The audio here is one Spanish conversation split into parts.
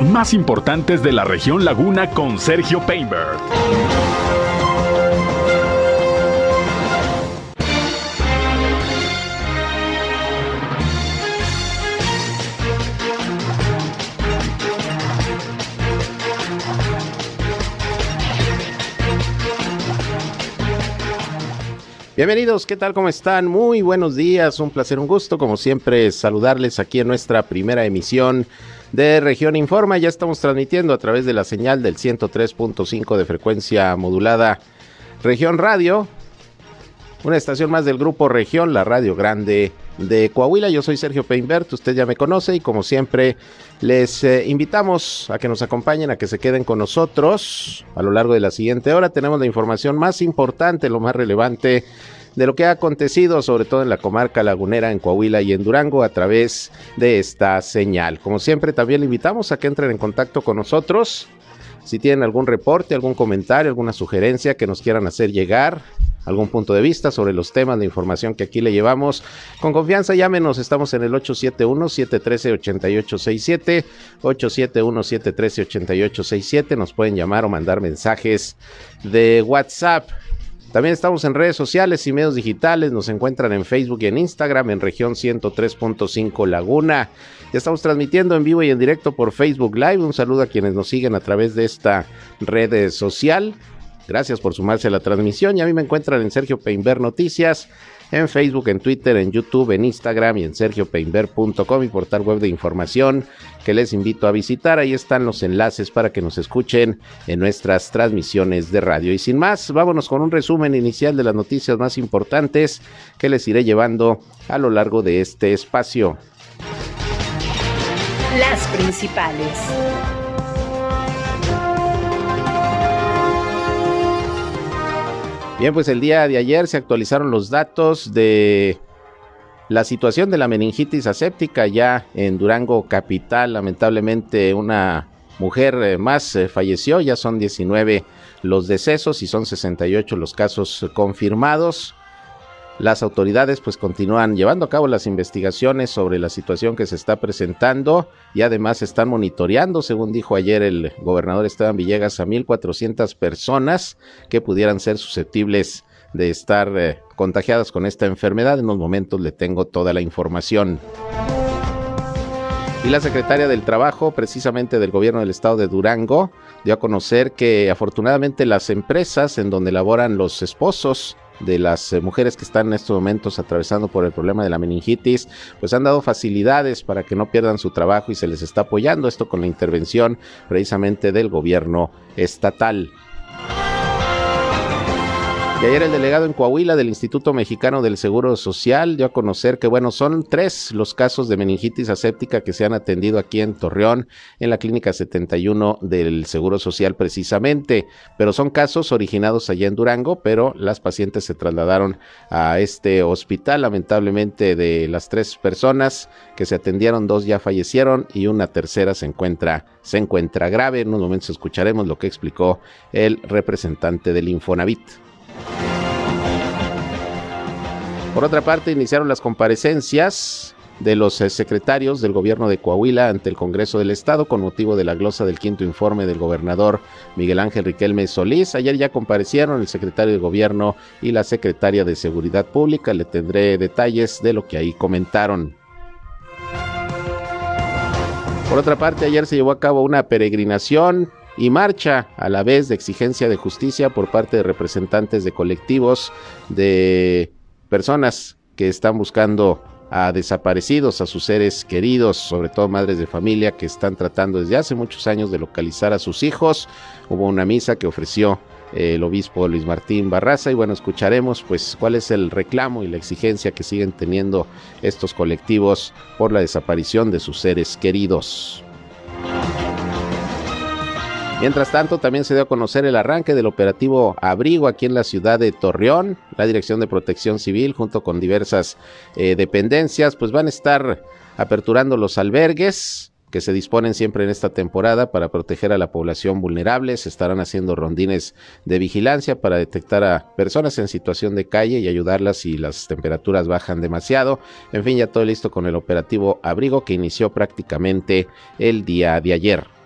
más importantes de la región Laguna con Sergio Painberg. Bienvenidos, ¿qué tal? ¿Cómo están? Muy buenos días, un placer, un gusto, como siempre, saludarles aquí en nuestra primera emisión de Región Informa. Ya estamos transmitiendo a través de la señal del 103.5 de frecuencia modulada Región Radio, una estación más del grupo Región, la Radio Grande de Coahuila. Yo soy Sergio Peinbert, usted ya me conoce y como siempre les eh, invitamos a que nos acompañen, a que se queden con nosotros a lo largo de la siguiente hora. Tenemos la información más importante, lo más relevante de lo que ha acontecido, sobre todo en la comarca lagunera, en Coahuila y en Durango, a través de esta señal. Como siempre, también le invitamos a que entren en contacto con nosotros. Si tienen algún reporte, algún comentario, alguna sugerencia que nos quieran hacer llegar, algún punto de vista sobre los temas de información que aquí le llevamos. Con confianza, llámenos, estamos en el 871-713-8867, 871-713-8867, nos pueden llamar o mandar mensajes de WhatsApp. También estamos en redes sociales y medios digitales, nos encuentran en Facebook y en Instagram en región 103.5 Laguna. Ya estamos transmitiendo en vivo y en directo por Facebook Live. Un saludo a quienes nos siguen a través de esta red social. Gracias por sumarse a la transmisión y a mí me encuentran en Sergio Peinber Noticias, en Facebook, en Twitter, en YouTube, en Instagram y en sergiopeinber.com, mi portal web de información que les invito a visitar. Ahí están los enlaces para que nos escuchen en nuestras transmisiones de radio. Y sin más, vámonos con un resumen inicial de las noticias más importantes que les iré llevando a lo largo de este espacio. Las principales. Bien, pues el día de ayer se actualizaron los datos de la situación de la meningitis aséptica ya en Durango capital. Lamentablemente una mujer eh, más eh, falleció, ya son 19 los decesos y son 68 los casos confirmados. Las autoridades pues continúan llevando a cabo las investigaciones sobre la situación que se está presentando y además están monitoreando, según dijo ayer el gobernador Esteban Villegas, a 1.400 personas que pudieran ser susceptibles de estar eh, contagiadas con esta enfermedad. En unos momentos le tengo toda la información. Y la secretaria del Trabajo, precisamente del gobierno del estado de Durango, dio a conocer que afortunadamente las empresas en donde laboran los esposos de las eh, mujeres que están en estos momentos atravesando por el problema de la meningitis, pues han dado facilidades para que no pierdan su trabajo y se les está apoyando esto con la intervención precisamente del gobierno estatal. Y ayer el delegado en Coahuila del Instituto Mexicano del Seguro Social dio a conocer que, bueno, son tres los casos de meningitis aséptica que se han atendido aquí en Torreón, en la Clínica 71 del Seguro Social precisamente, pero son casos originados allá en Durango, pero las pacientes se trasladaron a este hospital. Lamentablemente de las tres personas que se atendieron, dos ya fallecieron y una tercera se encuentra, se encuentra grave. En unos momentos escucharemos lo que explicó el representante del Infonavit. Por otra parte, iniciaron las comparecencias de los eh, secretarios del gobierno de Coahuila ante el Congreso del Estado con motivo de la glosa del quinto informe del gobernador Miguel Ángel Riquelme Solís. Ayer ya comparecieron el secretario de gobierno y la secretaria de Seguridad Pública. Le tendré detalles de lo que ahí comentaron. Por otra parte, ayer se llevó a cabo una peregrinación y marcha a la vez de exigencia de justicia por parte de representantes de colectivos de personas que están buscando a desaparecidos, a sus seres queridos, sobre todo madres de familia que están tratando desde hace muchos años de localizar a sus hijos. Hubo una misa que ofreció eh, el obispo Luis Martín Barraza y bueno, escucharemos pues cuál es el reclamo y la exigencia que siguen teniendo estos colectivos por la desaparición de sus seres queridos. Mientras tanto, también se dio a conocer el arranque del operativo Abrigo aquí en la ciudad de Torreón. La Dirección de Protección Civil, junto con diversas eh, dependencias, pues van a estar aperturando los albergues que se disponen siempre en esta temporada para proteger a la población vulnerable. Se estarán haciendo rondines de vigilancia para detectar a personas en situación de calle y ayudarlas si las temperaturas bajan demasiado. En fin, ya todo listo con el operativo Abrigo que inició prácticamente el día de ayer.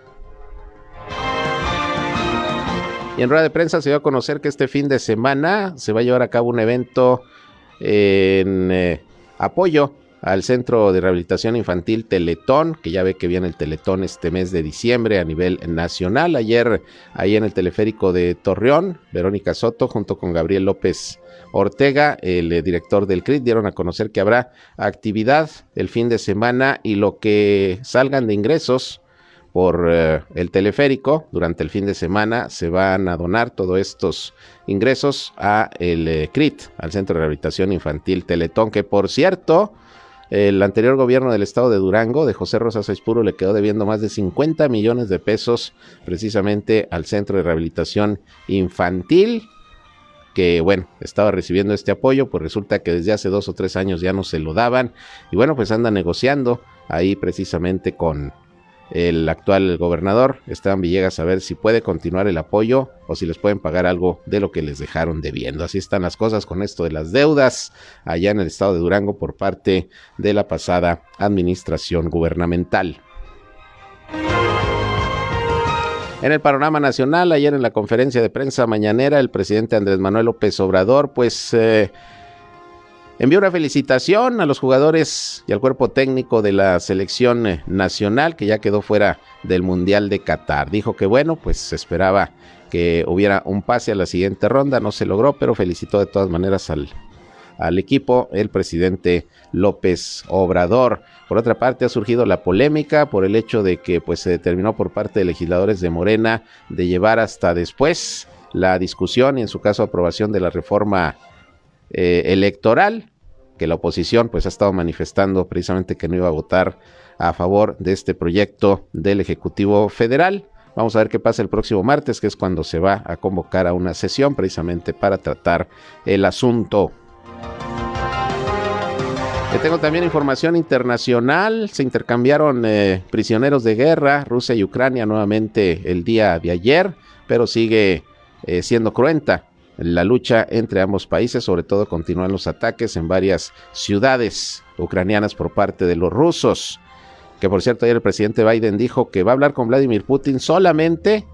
Y en rueda de prensa se dio a conocer que este fin de semana se va a llevar a cabo un evento en eh, apoyo al Centro de Rehabilitación Infantil Teletón, que ya ve que viene el Teletón este mes de diciembre a nivel nacional. Ayer, ahí en el teleférico de Torreón, Verónica Soto, junto con Gabriel López Ortega, el eh, director del CRIT, dieron a conocer que habrá actividad el fin de semana y lo que salgan de ingresos por eh, el teleférico. Durante el fin de semana se van a donar todos estos ingresos a el eh, CRIT, al Centro de Rehabilitación Infantil Teletón, que por cierto, el anterior gobierno del estado de Durango, de José Rosas Aispuro, le quedó debiendo más de 50 millones de pesos precisamente al Centro de Rehabilitación Infantil que bueno, estaba recibiendo este apoyo, pues resulta que desde hace dos o tres años ya no se lo daban. Y bueno, pues anda negociando ahí precisamente con el actual gobernador Esteban Villegas a ver si puede continuar el apoyo o si les pueden pagar algo de lo que les dejaron debiendo. Así están las cosas con esto de las deudas allá en el estado de Durango por parte de la pasada administración gubernamental. En el panorama nacional, ayer en la conferencia de prensa mañanera, el presidente Andrés Manuel López Obrador, pues eh, Envió una felicitación a los jugadores y al cuerpo técnico de la selección eh, nacional que ya quedó fuera del Mundial de Qatar. Dijo que bueno, pues esperaba que hubiera un pase a la siguiente ronda, no se logró, pero felicitó de todas maneras al, al equipo el presidente López Obrador. Por otra parte, ha surgido la polémica por el hecho de que pues, se determinó por parte de legisladores de Morena de llevar hasta después la discusión y en su caso aprobación de la reforma eh, electoral, que la oposición pues ha estado manifestando precisamente que no iba a votar a favor de este proyecto del Ejecutivo Federal. Vamos a ver qué pasa el próximo martes, que es cuando se va a convocar a una sesión precisamente para tratar el asunto. tengo también información internacional. Se intercambiaron eh, prisioneros de guerra, Rusia y Ucrania nuevamente el día de ayer, pero sigue eh, siendo cruenta la lucha entre ambos países, sobre todo continúan los ataques en varias ciudades ucranianas por parte de los rusos. Que por cierto, ayer el presidente Biden dijo que va a hablar con Vladimir Putin solamente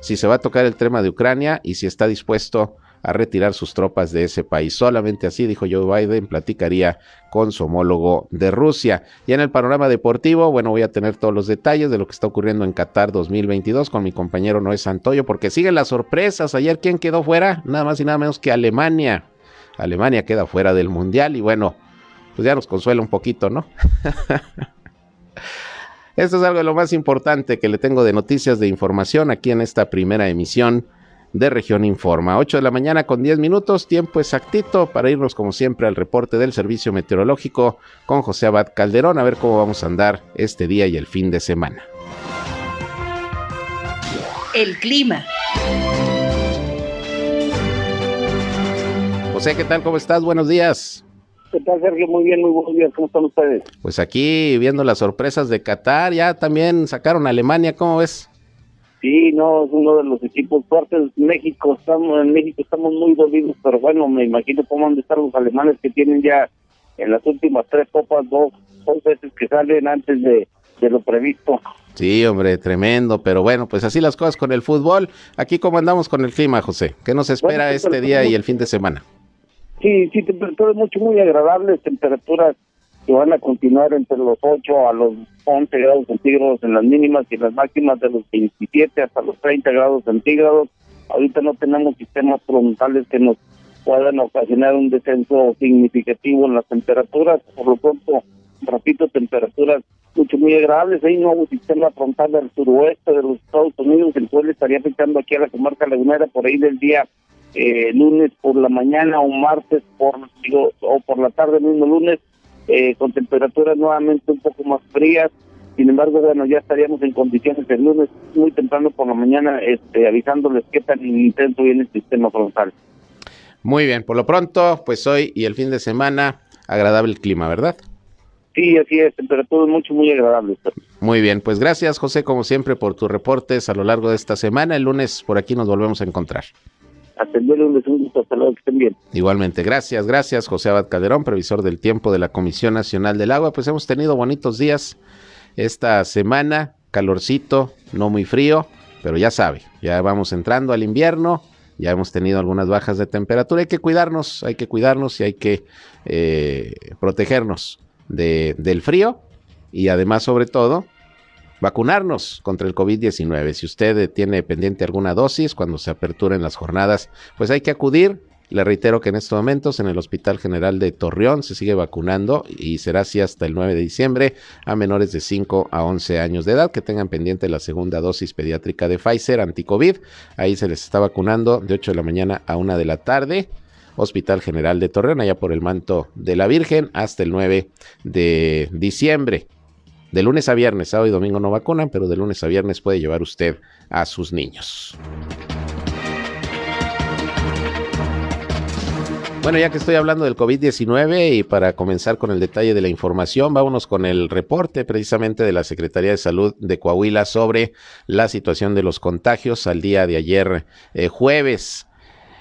si se va a tocar el tema de Ucrania y si está dispuesto a retirar sus tropas de ese país. Solamente así, dijo Joe Biden, platicaría con su homólogo de Rusia. Y en el panorama deportivo, bueno, voy a tener todos los detalles de lo que está ocurriendo en Qatar 2022 con mi compañero Noé Santoyo, porque siguen las sorpresas. Ayer, ¿quién quedó fuera? Nada más y nada menos que Alemania. Alemania queda fuera del Mundial y bueno, pues ya nos consuela un poquito, ¿no? Esto es algo de lo más importante que le tengo de noticias de información aquí en esta primera emisión de Región Informa. 8 de la mañana con 10 minutos, tiempo exactito para irnos como siempre al reporte del Servicio Meteorológico con José Abad Calderón a ver cómo vamos a andar este día y el fin de semana. El clima. José, ¿qué tal? ¿Cómo estás? Buenos días. ¿Qué tal, Sergio? Muy bien, muy buenos días. ¿Cómo están ustedes? Pues aquí viendo las sorpresas de Qatar, ya también sacaron a Alemania, ¿cómo ves? Sí, no, es uno de los equipos fuertes. México, estamos en México estamos muy dolidos, pero bueno, me imagino cómo han de estar los alemanes que tienen ya en las últimas tres copas dos, dos veces que salen antes de, de lo previsto. Sí, hombre, tremendo, pero bueno, pues así las cosas con el fútbol. Aquí cómo andamos con el clima, José. ¿Qué nos espera Bueno, este día y el fin de semana? Sí, sí, temperaturas mucho, muy agradables, temperaturas que van a continuar entre los 8 a los 11 grados centígrados en las mínimas y las máximas de los 27 hasta los 30 grados centígrados. Ahorita no tenemos sistemas frontales que nos puedan ocasionar un descenso significativo en las temperaturas. Por lo pronto, repito, temperaturas mucho muy agradables. Hay un nuevo sistema frontal del suroeste de los Estados Unidos, el cual estaría afectando aquí a la comarca lagunera por ahí del día eh, lunes por la mañana o martes por o por la tarde mismo lunes eh, con temperaturas nuevamente un poco más frías sin embargo bueno ya estaríamos en condiciones el lunes muy temprano por la mañana este avisándoles qué tan intenso viene el sistema frontal Muy bien, por lo pronto, pues hoy y el fin de semana, agradable el clima, ¿verdad? sí así es temperaturas mucho muy agradables Muy bien, pues gracias José, como siempre, por tus reportes a lo largo de esta semana. El lunes por aquí nos volvemos a encontrar. Lunes un gusto hasta luego que estén bien Igualmente, gracias, gracias José Abad Calderón, previsor del tiempo de la Comisión Nacional del Agua. Pues hemos tenido bonitos días esta semana, calorcito, no muy frío, pero ya sabe, ya vamos entrando al invierno, ya hemos tenido algunas bajas de temperatura, hay que cuidarnos, hay que cuidarnos y hay que eh, protegernos del frío y además sobre todo vacunarnos contra el COVID-19. Si usted tiene pendiente alguna dosis cuando se aperturen las jornadas, pues hay que acudir le reitero que en estos momentos en el Hospital General de Torreón se sigue vacunando y será así hasta el 9 de diciembre a menores de 5 a 11 años de edad que tengan pendiente la segunda dosis pediátrica de Pfizer anti-COVID. Ahí se les está vacunando de 8 de la mañana a 1 de la tarde. Hospital General de Torreón, allá por el manto de la Virgen, hasta el 9 de diciembre. De lunes a viernes, sábado y domingo no vacunan, pero de lunes a viernes puede llevar usted a sus niños. Bueno, ya que estoy hablando del COVID-19 y para comenzar con el detalle de la información, vámonos con el reporte precisamente de la Secretaría de Salud de Coahuila sobre la situación de los contagios al día de ayer eh, jueves.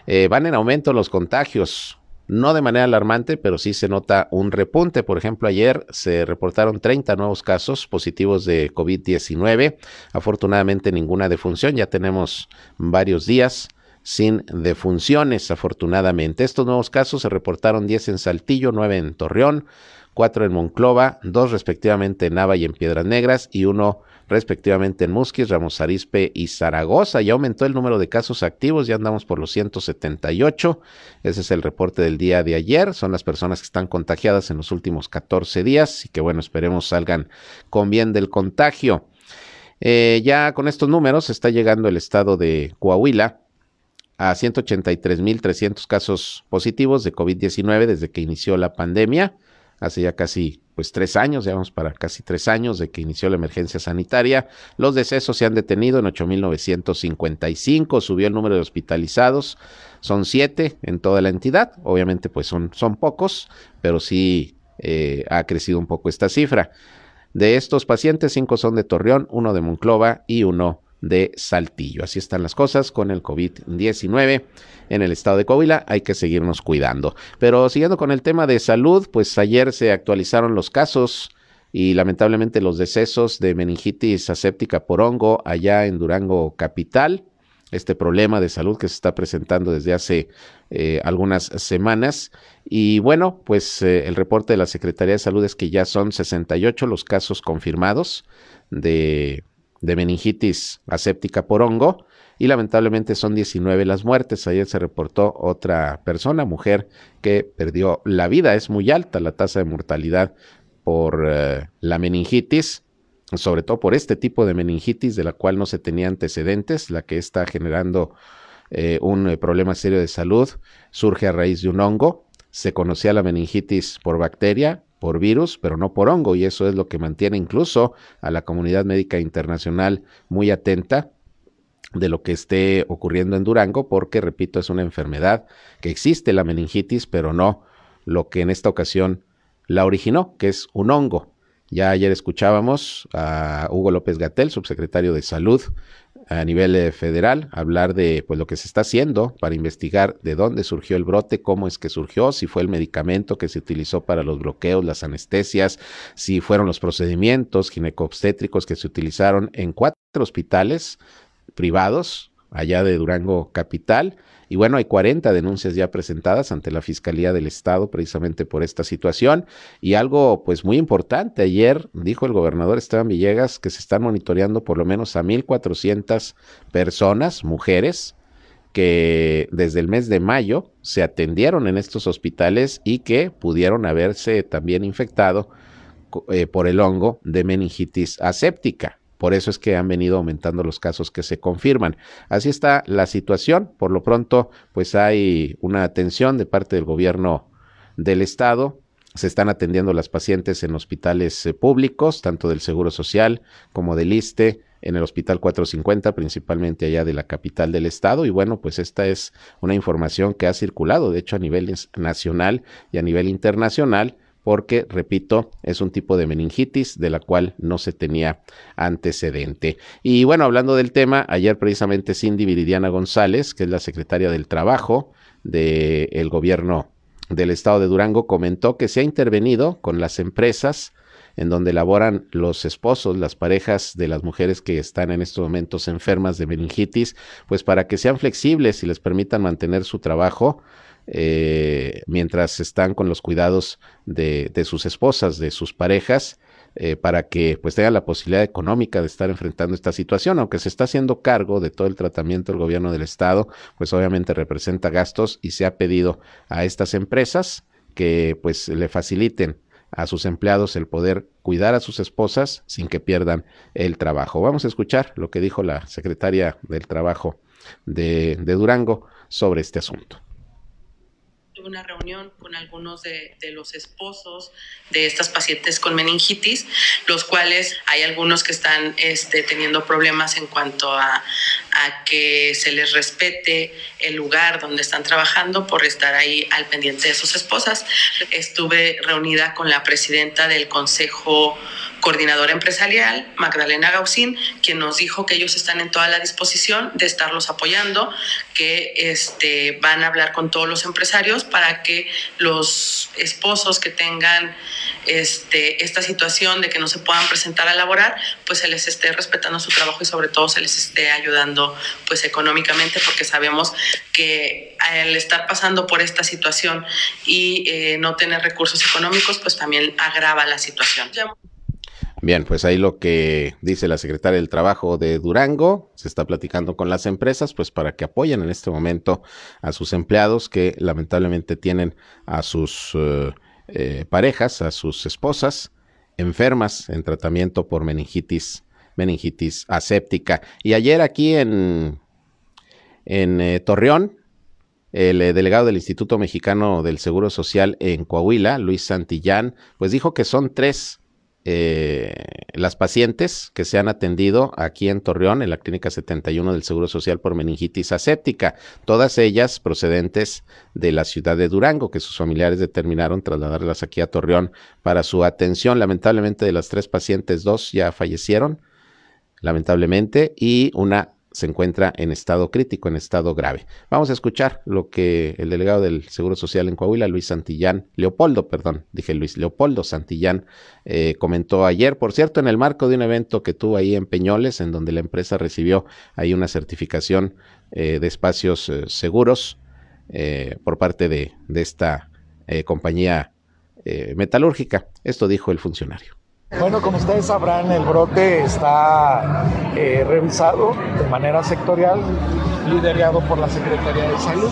Eh, van en aumento los contagios, no de manera alarmante, pero sí se nota un repunte. Por ejemplo, ayer se reportaron 30 nuevos casos positivos de COVID-19. Afortunadamente ninguna defunción, ya tenemos varios días sin defunciones, afortunadamente. Estos nuevos casos se reportaron 10 en Saltillo, 9 en Torreón, 4 en Monclova, 2 respectivamente en Nava y en Piedras Negras y 1 respectivamente en Musquis, Ramos Arizpe y Zaragoza. Ya aumentó el número de casos activos, ya andamos por los 178. Ese es el reporte del día de ayer. Son las personas que están contagiadas en los últimos 14 días y que bueno, esperemos salgan con bien del contagio. Eh, ya con estos números está llegando el estado de Coahuila a 183.300 casos positivos de COVID-19 desde que inició la pandemia, hace ya casi pues tres años, ya vamos para casi tres años de que inició la emergencia sanitaria. Los decesos se han detenido en 8.955, subió el número de hospitalizados, son siete en toda la entidad, obviamente pues son, son pocos, pero sí eh, ha crecido un poco esta cifra. De estos pacientes, cinco son de Torreón, uno de Monclova y uno de Saltillo. Así están las cosas con el COVID-19 en el estado de Coahuila. Hay que seguirnos cuidando. Pero siguiendo con el tema de salud, pues ayer se actualizaron los casos y lamentablemente los decesos de meningitis aséptica por hongo allá en Durango capital. Este problema de salud que se está presentando desde hace eh, algunas semanas. Y bueno, pues eh, el reporte de la Secretaría de Salud es que ya son 68 los casos confirmados de de meningitis aséptica por hongo y lamentablemente son 19 las muertes. Ayer se reportó otra persona, mujer, que perdió la vida. Es muy alta la tasa de mortalidad por eh, la meningitis, sobre todo por este tipo de meningitis de la cual no se tenía antecedentes, la que está generando eh, un eh, problema serio de salud, surge a raíz de un hongo. Se conocía la meningitis por bacteria, por virus, pero no por hongo, y eso es lo que mantiene incluso a la comunidad médica internacional muy atenta de lo que esté ocurriendo en Durango, porque, repito, es una enfermedad que existe la meningitis, pero no lo que en esta ocasión la originó, que es un hongo. Ya ayer escuchábamos a Hugo López Gatel, subsecretario de Salud, a nivel eh, federal, hablar de pues lo que se está haciendo para investigar de dónde surgió el brote, cómo es que surgió, si fue el medicamento que se utilizó para los bloqueos, las anestesias, si fueron los procedimientos ginecobstétricos que se utilizaron en cuatro hospitales privados allá de Durango capital y bueno, hay 40 denuncias ya presentadas ante la Fiscalía del Estado precisamente por esta situación. Y algo pues muy importante, ayer dijo el gobernador Esteban Villegas que se están monitoreando por lo menos a 1.400 personas, mujeres, que desde el mes de mayo se atendieron en estos hospitales y que pudieron haberse también infectado eh, por el hongo de meningitis aséptica. Por eso es que han venido aumentando los casos que se confirman. Así está la situación. Por lo pronto, pues hay una atención de parte del gobierno del estado. Se están atendiendo las pacientes en hospitales eh, públicos, tanto del Seguro Social como del ISTE, en el Hospital 450, principalmente allá de la capital del estado. Y bueno, pues esta es una información que ha circulado, de hecho, a nivel nacional y a nivel internacional porque, repito, es un tipo de meningitis de la cual no se tenía antecedente. Y bueno, hablando del tema, ayer precisamente Cindy Viridiana González, que es la secretaria del Trabajo del gobierno del estado de Durango, comentó que se ha intervenido con las empresas en donde laboran los esposos, las parejas de las mujeres que están en estos momentos enfermas de meningitis, pues para que sean flexibles y les permitan mantener su trabajo eh, mientras están con los cuidados de, sus esposas, de sus parejas, eh, para que pues tengan la posibilidad económica de estar enfrentando esta situación, aunque se está haciendo cargo de todo el tratamiento del gobierno del estado, pues obviamente representa gastos y se ha pedido a estas empresas que pues le faciliten a sus empleados el poder cuidar a sus esposas sin que pierdan el trabajo. Vamos a escuchar lo que dijo la secretaria del Trabajo de Durango sobre este asunto una reunión con algunos de, los esposos de estas pacientes con meningitis, los cuales hay algunos que están este, teniendo problemas en cuanto a que se les respete el lugar donde están trabajando por estar ahí al pendiente de sus esposas. Estuve reunida con la presidenta del Consejo Coordinador Empresarial, Magdalena Gausín, quien nos dijo que ellos están en toda la disposición de estarlos apoyando, que este, van a hablar con todos los empresarios para que los esposos que tengan este, esta situación de que no se puedan presentar a laborar, pues se les esté respetando su trabajo y sobre todo se les esté ayudando pues económicamente porque sabemos que al estar pasando por esta situación y eh, no tener recursos económicos pues también agrava la situación. Bien, pues ahí lo que dice la secretaria del Trabajo de Durango, se está platicando con las empresas, pues para que apoyen en este momento a sus empleados que lamentablemente tienen a sus eh, eh, parejas, a sus esposas enfermas en tratamiento por meningitis, meningitis aséptica. Y ayer aquí en, en eh, Torreón, el delegado del Instituto Mexicano del Seguro Social en Coahuila, Luis Santillán, pues dijo que son tres eh, las pacientes que se han atendido aquí en Torreón, en la Clínica 71 del Seguro Social por meningitis aséptica, todas ellas procedentes de la ciudad de Durango, que sus familiares determinaron trasladarlas aquí a Torreón para su atención. Lamentablemente de las tres pacientes, dos ya fallecieron, lamentablemente, y una se encuentra en estado crítico, en estado grave. Vamos a escuchar lo que el delegado del Seguro Social en Coahuila, Luis Santillán, Leopoldo, perdón, dije Luis, Leopoldo Santillán, eh, comentó ayer, por cierto, en el marco de un evento que tuvo ahí en Peñoles, en donde la empresa recibió ahí una certificación eh, de espacios eh, seguros por parte de esta compañía metalúrgica. Esto dijo el funcionario. Bueno, como ustedes sabrán, el brote está eh, revisado de manera sectorial, liderado por la Secretaría de Salud.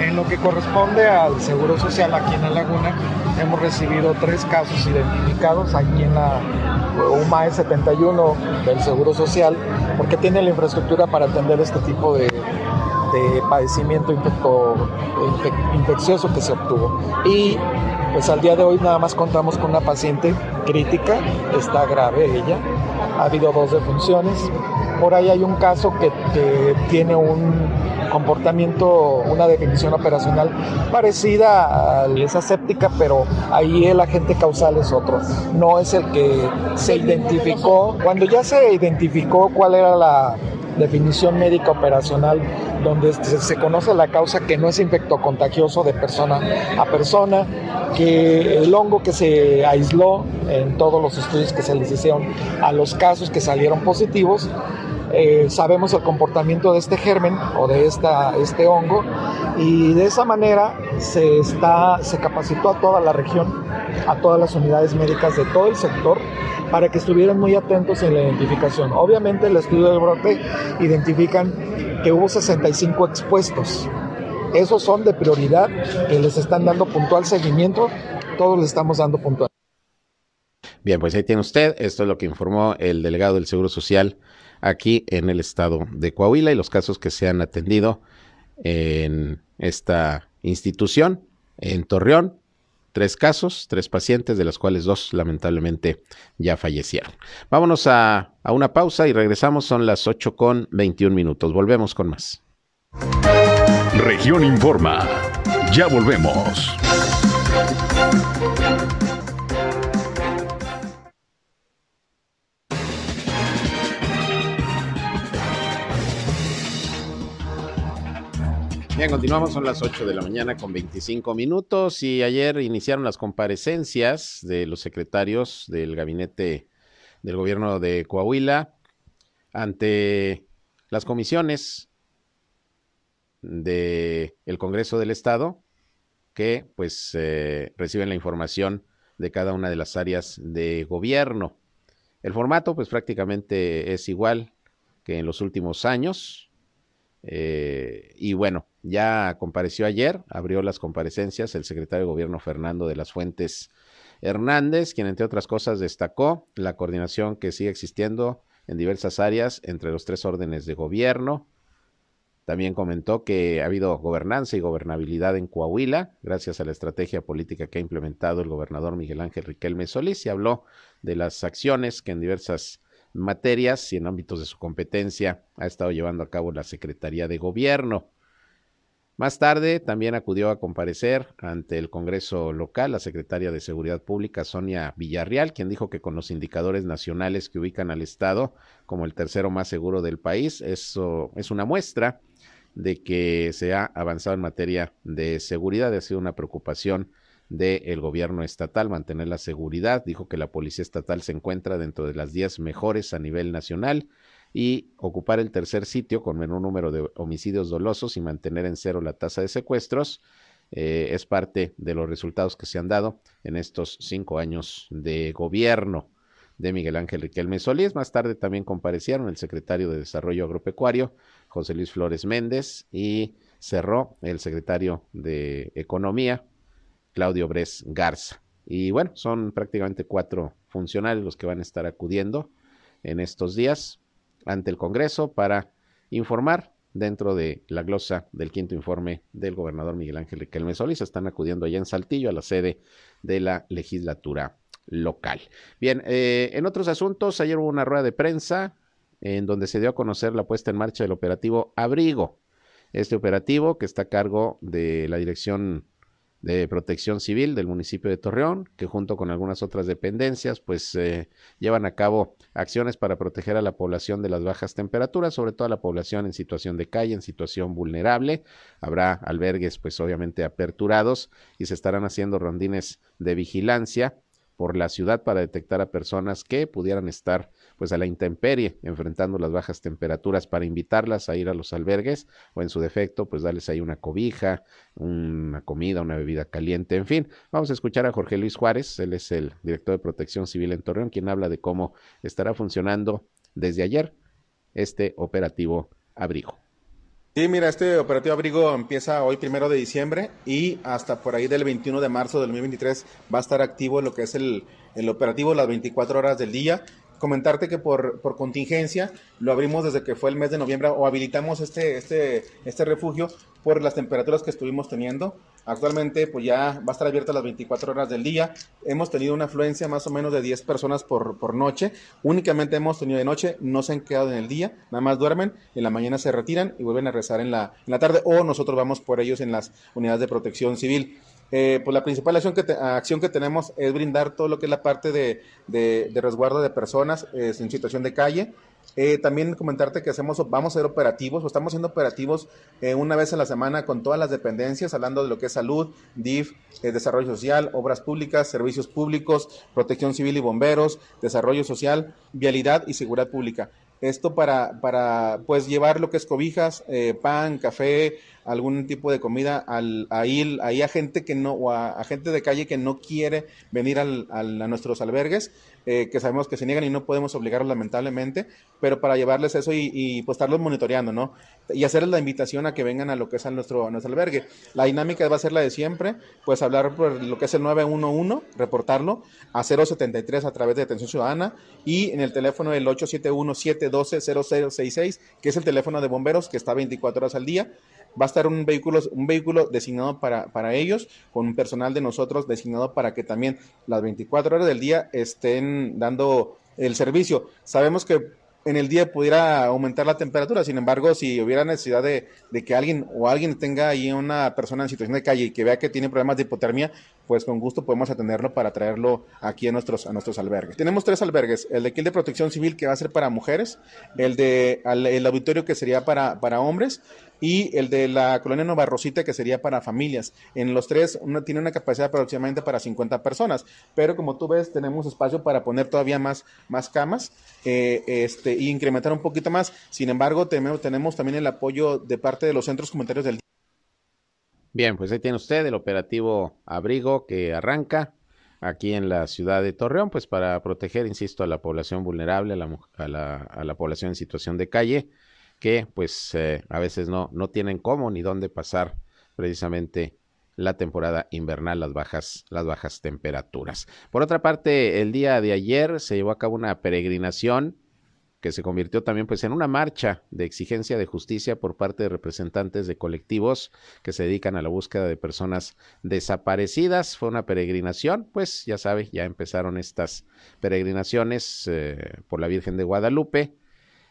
En lo que corresponde al Seguro Social aquí en La Laguna, hemos recibido tres casos identificados aquí en la UMAE 71 del Seguro Social, porque tiene la infraestructura para atender este tipo de, padecimiento infeccioso que se obtuvo. Y pues al día de hoy nada más contamos con una paciente crítica, está grave ella, ha habido dos defunciones, por ahí hay un caso que, tiene un comportamiento, una definición operacional parecida a esa séptica, pero ahí el agente causal es otro, no es el que se identificó. Cuando ya se identificó cuál era la definición médica operacional donde se conoce la causa que no es infectocontagioso de persona a persona, que el hongo que se aisló en todos los estudios que se les hicieron a los casos que salieron positivos, eh, sabemos el comportamiento de este germen o de esta, este hongo y de esa manera se, está, se capacitó a toda la región, a todas las unidades médicas de todo el sector para que estuvieran muy atentos en la identificación. Obviamente el estudio del brote identifican que hubo 65 expuestos. Esos son de prioridad, que les están dando puntual seguimiento, todos les estamos dando puntual. Bien, pues ahí tiene usted, esto es lo que informó el delegado del Seguro Social aquí en el estado de Coahuila y los casos que se han atendido en esta institución en Torreón, tres casos, tres pacientes, de los cuales dos lamentablemente ya fallecieron. Vámonos a, a una pausa y regresamos, son las 8 con 21 minutos. Volvemos con más. Región Informa. Ya volvemos. Bien, continuamos, son las 8 de la mañana con 25 minutos y ayer iniciaron las comparecencias de los secretarios del gabinete del gobierno de Coahuila ante las comisiones del el Congreso del Estado que pues eh, reciben la información de cada una de las áreas de gobierno. El formato pues prácticamente es igual que en los últimos años, eh, y bueno, ya compareció ayer, abrió las comparecencias el secretario de Gobierno Fernando de las Fuentes Hernández, quien entre otras cosas destacó la coordinación que sigue existiendo en diversas áreas entre los tres órdenes de gobierno. También comentó que ha habido gobernanza y gobernabilidad en Coahuila gracias a la estrategia política que ha implementado el gobernador Miguel Ángel Riquelme Solís y habló de las acciones que en diversas materias y en ámbitos de su competencia ha estado llevando a cabo la Secretaría de Gobierno. Más tarde también acudió a comparecer ante el Congreso local la secretaria de Seguridad Pública, Sonia Villarreal, quien dijo que con los indicadores nacionales que ubican al Estado como el tercero más seguro del país, eso es una muestra de que se ha avanzado en materia de seguridad. Ha sido una preocupación del gobierno estatal, mantener la seguridad. Dijo que la Policía Estatal se encuentra dentro de las 10 mejores a nivel nacional y ocupar el tercer sitio con menor número de homicidios dolosos y mantener en cero la tasa de secuestros eh, es parte de los resultados que se han dado en estos cinco años de gobierno de Miguel Ángel Riquelme Solís. Más tarde también comparecieron el secretario de Desarrollo Agropecuario, José Luis Flores Méndez, y cerró el secretario de Economía, Claudio Bres Garza. Y bueno, son prácticamente cuatro funcionarios los que van a estar acudiendo en estos días ante el Congreso para informar dentro de la glosa del quinto informe del gobernador Miguel Ángel Riquelme Solís. Están acudiendo allá en Saltillo a la sede de la legislatura local. Bien, eh, en otros asuntos, ayer hubo una rueda de prensa en donde se dio a conocer la puesta en marcha del operativo Abrigo. Este operativo que está a cargo de la Dirección de Protección Civil del municipio de Torreón, que junto con algunas otras dependencias, pues eh, llevan a cabo acciones para proteger a la población de las bajas temperaturas, sobre todo a la población en situación de calle, en situación vulnerable. Habrá albergues, pues obviamente aperturados y se estarán haciendo rondines de vigilancia por la ciudad para detectar a personas que pudieran estar pues a la intemperie enfrentando las bajas temperaturas para invitarlas a ir a los albergues o en su defecto pues darles ahí una cobija, una comida, una bebida caliente, en fin. Vamos a escuchar a Jorge Luis Juárez, él es el director de Protección Civil en Torreón, quien habla de cómo estará funcionando desde ayer este operativo abrigo. Sí, mira, este operativo abrigo empieza hoy primero de diciembre y hasta por ahí del 21 de marzo del 2023 va a estar activo lo que es el, el operativo las 24 horas del día comentarte que por, por, contingencia lo abrimos desde que fue el mes de noviembre o habilitamos este, este, este refugio por las temperaturas que estuvimos teniendo. Actualmente pues ya va a estar abierto las 24 horas del día. Hemos tenido una afluencia más o menos de 10 personas por, por noche. Únicamente hemos tenido de noche, no se han quedado en el día, nada más duermen, en la mañana se retiran y vuelven a rezar en la, en la tarde o nosotros vamos por ellos en las unidades de protección civil. Eh, pues la principal acción que, acción que tenemos es brindar todo lo que es la parte de, de, resguardo de personas eh, en situación de calle. Eh, también comentarte que hacemos, vamos a ser operativos, o estamos siendo operativos una vez a la semana con todas las dependencias, hablando de lo que es salud, DIF, desarrollo social, obras públicas, servicios públicos, protección civil y bomberos, desarrollo social, vialidad y seguridad pública. Esto para, para pues llevar lo que es cobijas, pan, café, algún tipo de comida al, ahí, ahí a gente que no, o a, gente de calle que no quiere venir al, a nuestros albergues, eh, que sabemos que se niegan y no podemos obligarlos lamentablemente, pero para llevarles eso y, pues estarlos monitoreando, ¿no? Y hacerles la invitación a que vengan a lo que es a nuestro, nuestro albergue. La dinámica va a ser la de siempre, pues hablar por lo que es el 911, reportarlo, a 073 a través de Atención Ciudadana y en el teléfono el 871-712-0066, que es el teléfono de bomberos que está 24 horas al día va a estar un vehículo, un vehículo designado para, para ellos, con un personal de nosotros designado para que también las 24 horas del día estén dando el servicio. Sabemos que en el día pudiera aumentar la temperatura. Sin embargo, si hubiera necesidad de, que alguien o alguien tenga ahí una persona en situación de calle y que vea que tiene problemas de hipotermia, pues con gusto podemos atenderlo para traerlo aquí a nuestros, a nuestros albergues. Tenemos tres albergues, el de aquí de protección civil que va a ser para mujeres, el de el auditorio que sería para, para hombres y el de la colonia Nueva Rosita que sería para familias. En los tres uno tiene una capacidad aproximadamente para 50 personas, pero como tú ves tenemos espacio para poner todavía más, más camas eh, este, y incrementar un poquito más. Sin embargo, tenemos, tenemos también el apoyo de parte de los centros comunitarios del Bien, pues ahí tiene usted el operativo Abrigo que arranca aquí en la ciudad de Torreón, pues para proteger, insisto, a la población vulnerable, a la, a la, población en situación de calle que pues eh, a veces no, no tienen cómo ni dónde pasar precisamente la temporada invernal, las bajas, las bajas temperaturas. Por otra parte, el día de ayer se llevó a cabo una peregrinación que se convirtió también pues en una marcha de exigencia de justicia por parte de representantes de colectivos que se dedican a la búsqueda de personas desaparecidas. Fue una peregrinación, pues ya sabe, ya empezaron estas peregrinaciones eh, por la Virgen de Guadalupe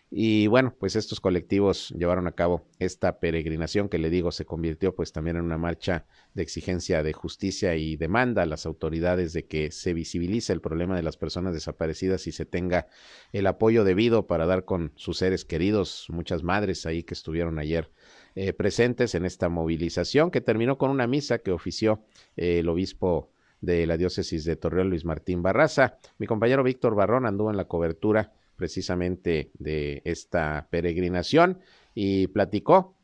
y bueno, pues estos colectivos llevaron a cabo esta peregrinación que le digo se convirtió pues también en una marcha de exigencia de justicia y demanda a las autoridades de que se visibilice el problema de las personas desaparecidas y se tenga el apoyo debido para dar con sus seres queridos, muchas madres ahí que estuvieron ayer eh, presentes en esta movilización que terminó con una misa que ofició eh, el obispo de la diócesis de Torreón, Luis Martín Barraza. Mi compañero Víctor Barrón anduvo en la cobertura precisamente de esta peregrinación y platicó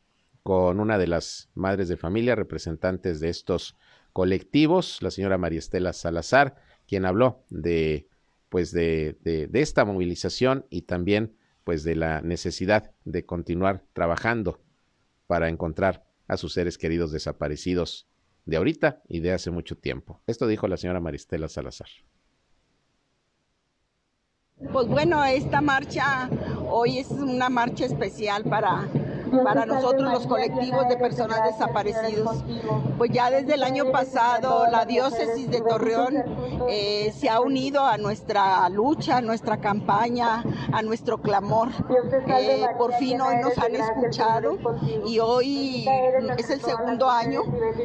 con una de las madres de familia, representantes de estos colectivos, la señora María Estela Salazar, quien habló de pues de, de, de esta movilización y también pues de la necesidad de continuar trabajando para encontrar a sus seres queridos desaparecidos de ahorita y de hace mucho tiempo. Esto dijo la señora Maristela Salazar. Pues bueno, esta marcha hoy es una marcha especial para, para nosotros los colectivos de personas desaparecidos. Pues ya desde el año pasado la diócesis de Torreón eh, se ha unido a nuestra lucha, a nuestra campaña, a nuestro clamor. Eh, por fin hoy nos han escuchado y hoy es el segundo año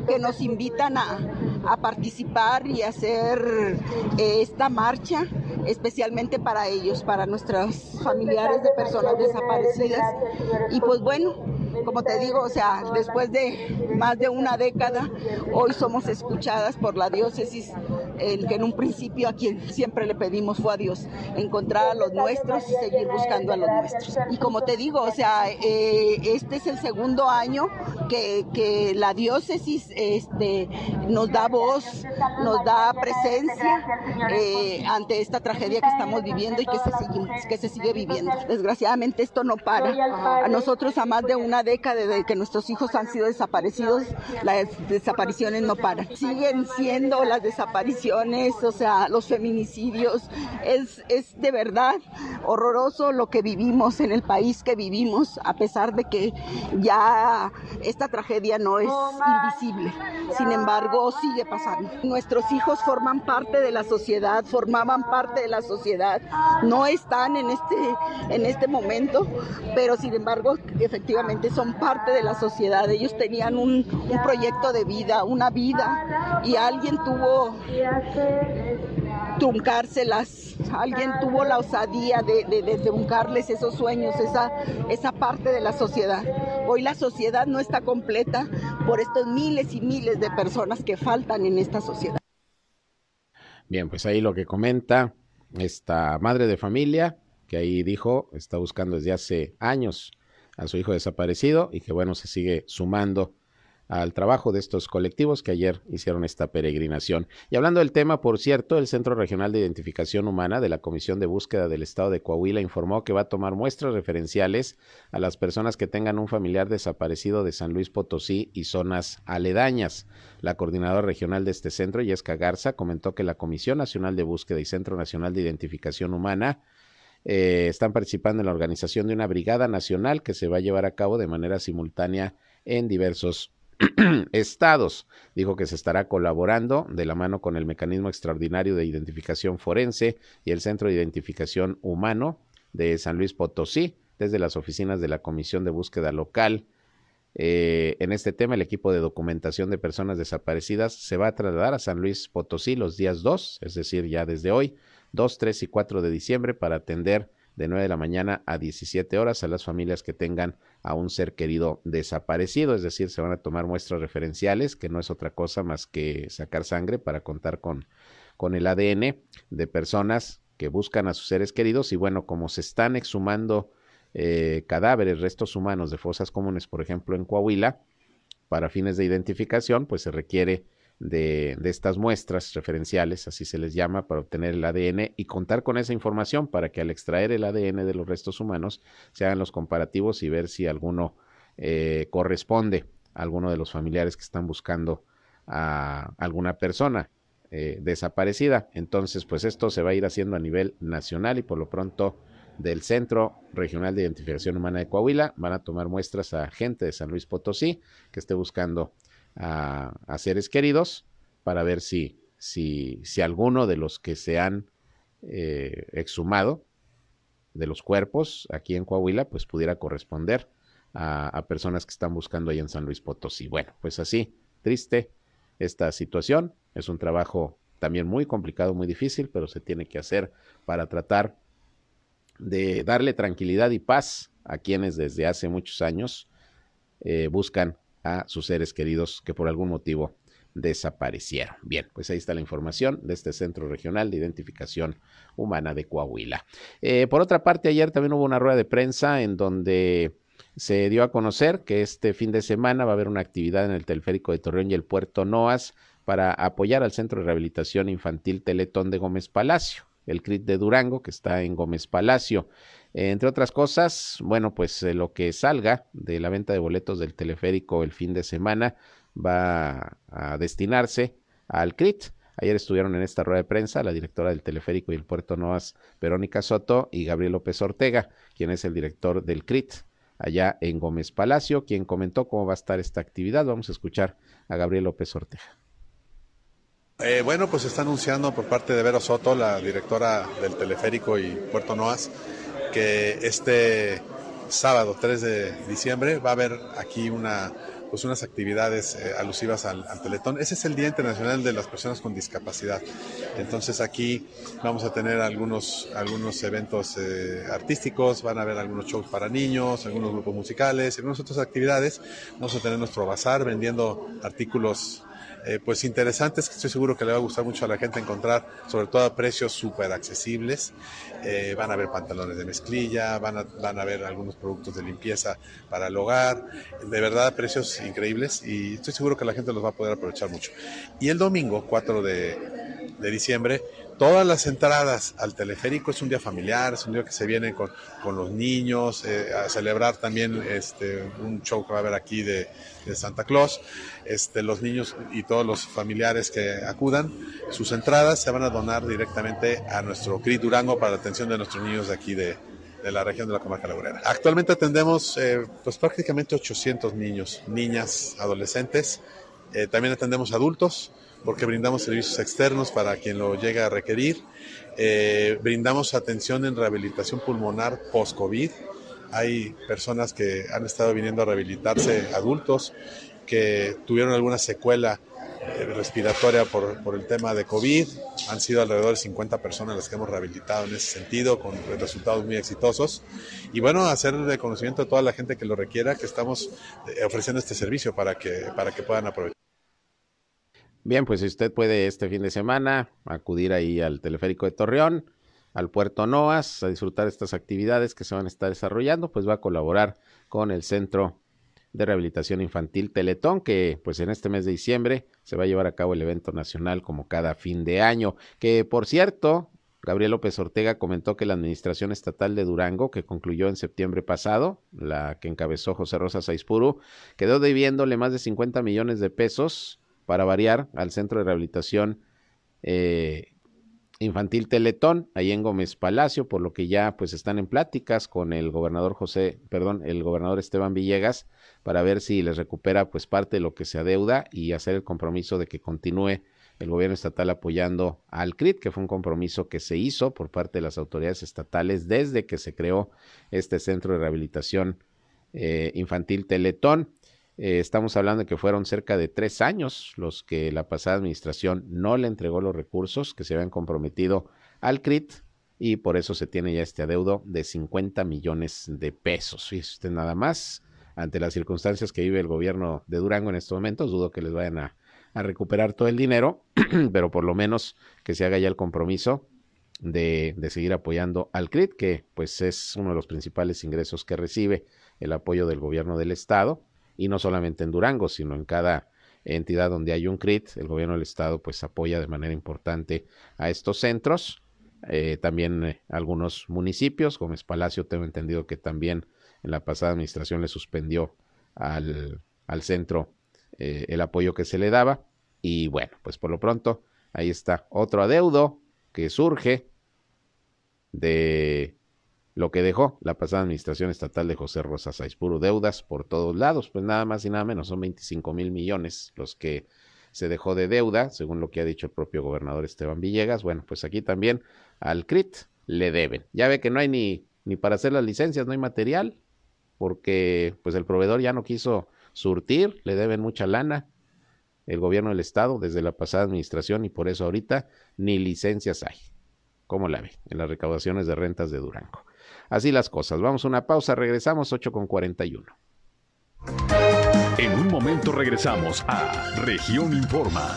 que nos invitan a, a participar y hacer eh, esta marcha especialmente para ellos, para nuestros familiares de personas desaparecidas. Y pues bueno, como te digo, o sea, después de más de una década, hoy somos escuchadas por la diócesis, el que en un principio a quien siempre le pedimos fue a Dios, encontrar a los nuestros y seguir buscando a los nuestros. Y como te digo, o sea, eh, este es el segundo año que, que la diócesis este, nos da voz, nos da presencia eh, ante esta tragedia que estamos viviendo y que se, sigue, que se sigue viviendo. Desgraciadamente esto no para. A nosotros a más de una década de que nuestros hijos han sido desaparecidos, las desapariciones no paran. Siguen siendo las desapariciones, o sea, los feminicidios. Es, es de verdad horroroso lo que vivimos en el país que vivimos, a pesar de que ya esta tragedia no es invisible. Sin embargo, sigue pasando. Nuestros hijos forman parte de la sociedad, formaban parte de la sociedad, no están en este, en este momento, pero sin embargo, efectivamente son parte de la sociedad. Ellos tenían un, un proyecto de vida, una vida, y alguien tuvo truncárselas. Alguien tuvo la osadía de, de, truncarles esos sueños, esa, esa parte de la sociedad. Hoy la sociedad no está completa por estos miles y miles de personas que faltan en esta sociedad. Bien, pues ahí lo que comenta esta madre de familia, que ahí dijo, está buscando desde hace años a su hijo desaparecido y que bueno, se sigue sumando al trabajo de estos colectivos que ayer hicieron esta peregrinación. Y hablando del tema, por cierto, el Centro Regional de Identificación Humana de la Comisión de Búsqueda del Estado de Coahuila informó que va a tomar muestras referenciales a las personas que tengan un familiar desaparecido de San Luis Potosí y zonas aledañas. La coordinadora regional de este centro, Yesca Garza, comentó que la Comisión Nacional de Búsqueda y Centro Nacional de Identificación Humana eh, están participando en la organización de una brigada nacional que se va a llevar a cabo de manera simultánea en diversos estados. Dijo que se estará colaborando de la mano con el Mecanismo Extraordinario de Identificación Forense y el Centro de Identificación Humano de San Luis Potosí, desde las oficinas de la Comisión de Búsqueda Local eh, en este tema, el equipo de documentación de personas desaparecidas se va a trasladar a San Luis Potosí los días 2, es decir, ya desde hoy, 2, 3 y 4 de diciembre, para atender de 9 de la mañana a 17 horas a las familias que tengan a un ser querido desaparecido, es decir, se van a tomar muestras referenciales, que no es otra cosa más que sacar sangre para contar con, con el ADN de personas que buscan a sus seres queridos. Y bueno, como se están exhumando eh, cadáveres, restos humanos de fosas comunes, por ejemplo, en Coahuila, para fines de identificación, pues se requiere de, estas muestras referenciales, así se les llama, para obtener el ADN y contar con esa información para que al extraer el ADN de los restos humanos se hagan los comparativos y ver si alguno eh, corresponde a alguno de los familiares que están buscando a alguna persona eh, desaparecida. Entonces, pues esto se va a ir haciendo a nivel nacional y por lo pronto del Centro Regional de Identificación Humana de Coahuila. Van a tomar muestras a gente de San Luis Potosí que esté buscando a, seres queridos para ver si, si, si, alguno de los que se han eh, exhumado de los cuerpos aquí en Coahuila, pues pudiera corresponder a, personas que están buscando ahí en San Luis Potosí. Bueno, pues así, triste esta situación. Es un trabajo también muy complicado, muy difícil, pero se tiene que hacer para tratar de darle tranquilidad y paz a quienes desde hace muchos años eh, buscan a sus seres queridos que por algún motivo desaparecieron. Bien, pues ahí está la información de este Centro Regional de Identificación Humana de Coahuila. Eh, por otra parte, ayer también hubo una rueda de prensa en donde se dio a conocer que este fin de semana va a haber una actividad en el teleférico de Torreón y el puerto Noas para apoyar al Centro de Rehabilitación Infantil Teletón de Gómez Palacio el CRIT de Durango, que está en Gómez Palacio. entre otras cosas, bueno, pues eh, lo que salga de la venta de boletos del teleférico el fin de semana va a destinarse al CRIT. Ayer estuvieron en esta rueda de prensa la directora del teleférico y el puerto Noas, Verónica Soto, y Gabriel López Ortega, quien es el director del CRIT allá en Gómez Palacio, quien comentó cómo va a estar esta actividad. Vamos a escuchar a Gabriel López Ortega. Eh, bueno, pues está anunciando por parte de Vero Soto, la directora del teleférico y Puerto Noas, que este sábado 3 de diciembre va a haber aquí una pues unas actividades eh, alusivas al, Teletón. Ese es el Día Internacional de las Personas con Discapacidad. Entonces aquí vamos a tener algunos, algunos eventos eh, artísticos, van a haber algunos shows para niños, algunos grupos musicales, algunas otras actividades. Vamos a tener nuestro bazar vendiendo artículos eh, pues interesantes que estoy seguro que le va a gustar mucho a la gente encontrar, sobre todo a precios súper accesibles. Eh, van a ver pantalones de mezclilla, van a, van a ver algunos productos de limpieza para el hogar, de verdad precios increíbles y estoy seguro que la gente los va a poder aprovechar mucho. Y el domingo, 4 de, de diciembre, todas las entradas al teleférico es un día familiar, es un día que se viene con, con los niños, eh, a celebrar también este, un show que va a haber aquí de, de, Santa Claus. Este, los niños y todos los familiares que acudan, sus entradas se van a donar directamente a nuestro CRI Durango para la atención de nuestros niños de aquí de, de la región de la comarca lagunera. Actualmente atendemos eh, pues prácticamente 800 niños, niñas, adolescentes. Eh, también atendemos adultos porque brindamos servicios externos para quien lo llegue a requerir. Eh, brindamos atención en rehabilitación pulmonar post-COVID. Hay personas que han estado viniendo a rehabilitarse, adultos, que tuvieron alguna secuela eh, respiratoria por, por, el tema de COVID. Han sido alrededor de 50 personas las que hemos rehabilitado en ese sentido, con resultados muy exitosos. Y bueno, hacer el conocimiento a toda la gente que lo requiera, que estamos eh, ofreciendo este servicio para que, para que puedan aprovechar. Bien, pues si usted puede este fin de semana acudir ahí al teleférico de Torreón, al puerto Noas, a disfrutar estas actividades que se van a estar desarrollando, pues va a colaborar con el Centro de Rehabilitación Infantil Teletón, que pues en este mes de diciembre se va a llevar a cabo el evento nacional como cada fin de año, que por cierto, Gabriel López Ortega comentó que la Administración Estatal de Durango, que concluyó en septiembre pasado, la que encabezó José Rosa Saizpuru, quedó debiéndole más de 50 millones de pesos para variar, al Centro de Rehabilitación eh, Infantil Teletón, ahí en Gómez Palacio, por lo que ya pues están en pláticas con el gobernador José, perdón, el gobernador Esteban Villegas, para ver si les recupera pues parte de lo que se adeuda y hacer el compromiso de que continúe el gobierno estatal apoyando al CRIT, que fue un compromiso que se hizo por parte de las autoridades estatales desde que se creó este centro de rehabilitación eh, infantil Teletón. Eh, estamos hablando de que fueron cerca de tres años los que la pasada administración no le entregó los recursos que se habían comprometido al CRIT y por eso se tiene ya este adeudo de 50 millones de pesos. Fíjese usted nada más, ante las circunstancias que vive el gobierno de Durango en estos momentos, dudo que les vayan a, a recuperar todo el dinero, pero por lo menos que se haga ya el compromiso de, de, seguir apoyando al CRIT, que pues es uno de los principales ingresos que recibe el apoyo del gobierno del estado y no solamente en Durango, sino en cada entidad donde hay un CRIT, el gobierno del estado pues apoya de manera importante a estos centros. Eh, también eh, algunos municipios, Gómez Palacio, tengo entendido que también en la pasada administración le suspendió al, al centro eh, el apoyo que se le daba. Y bueno, pues por lo pronto ahí está otro adeudo que surge de lo que dejó la pasada administración estatal de José Rosa Saizpuro, deudas por todos lados, pues nada más y nada menos, son 25 mil millones los que se dejó de deuda, según lo que ha dicho el propio gobernador Esteban Villegas. Bueno, pues aquí también al CRIT le deben. Ya ve que no hay ni, ni para hacer las licencias, no hay material, porque pues el proveedor ya no quiso surtir, le deben mucha lana el gobierno del estado desde la pasada administración y por eso ahorita ni licencias hay. ¿Cómo la ve? En las recaudaciones de rentas de Durango. Así las cosas. Vamos a una pausa, regresamos 8 con 41. En un momento regresamos a Región Informa.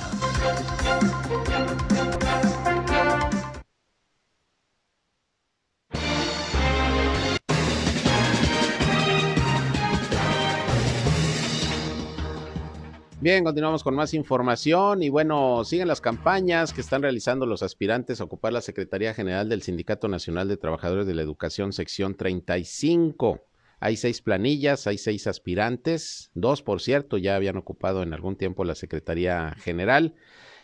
Bien, continuamos con más información y bueno, siguen las campañas que están realizando los aspirantes a ocupar la Secretaría General del Sindicato Nacional de Trabajadores de la Educación, sección 35. Hay seis planillas, hay seis aspirantes, dos por cierto ya habían ocupado en algún tiempo la Secretaría General.